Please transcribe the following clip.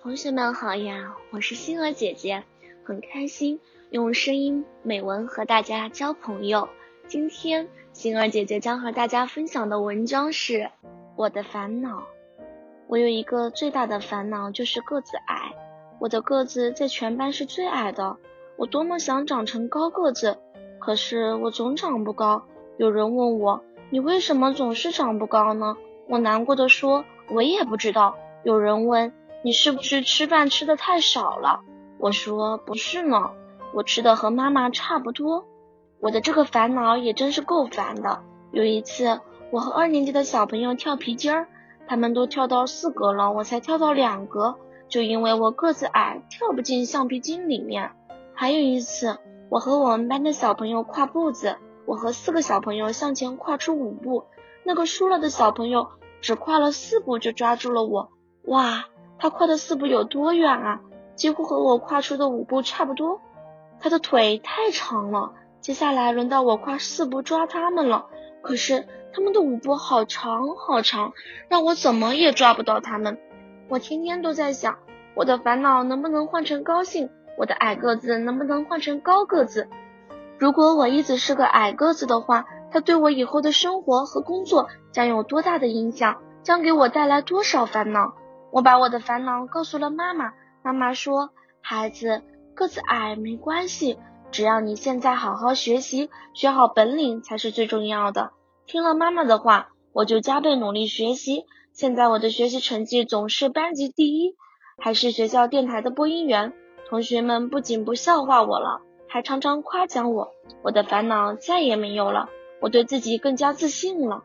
同学们好呀，我是星儿姐姐，很开心用声音美文和大家交朋友。今天星儿姐姐将和大家分享的文章是《我的烦恼》。我有一个最大的烦恼就是个子矮，我的个子在全班是最矮的。我多么想长成高个子，可是我总长不高。有人问我，你为什么总是长不高呢？我难过的说，我也不知道。有人问。你是不是吃饭吃的太少了？我说不是呢，我吃的和妈妈差不多。我的这个烦恼也真是够烦的。有一次，我和二年级的小朋友跳皮筋儿，他们都跳到四格了，我才跳到两格，就因为我个子矮，跳不进橡皮筋里面。还有一次，我和我们班的小朋友跨步子，我和四个小朋友向前跨出五步，那个输了的小朋友只跨了四步就抓住了我，哇！他跨的四步有多远啊？几乎和我跨出的五步差不多。他的腿太长了。接下来轮到我跨四步抓他们了。可是他们的五步好长好长，让我怎么也抓不到他们。我天天都在想，我的烦恼能不能换成高兴？我的矮个子能不能换成高个子？如果我一直是个矮个子的话，他对我以后的生活和工作将有多大的影响？将给我带来多少烦恼？我把我的烦恼告诉了妈妈，妈妈说：“孩子个子矮没关系，只要你现在好好学习，学好本领才是最重要的。”听了妈妈的话，我就加倍努力学习。现在我的学习成绩总是班级第一，还是学校电台的播音员。同学们不仅不笑话我了，还常常夸奖我。我的烦恼再也没有了，我对自己更加自信了。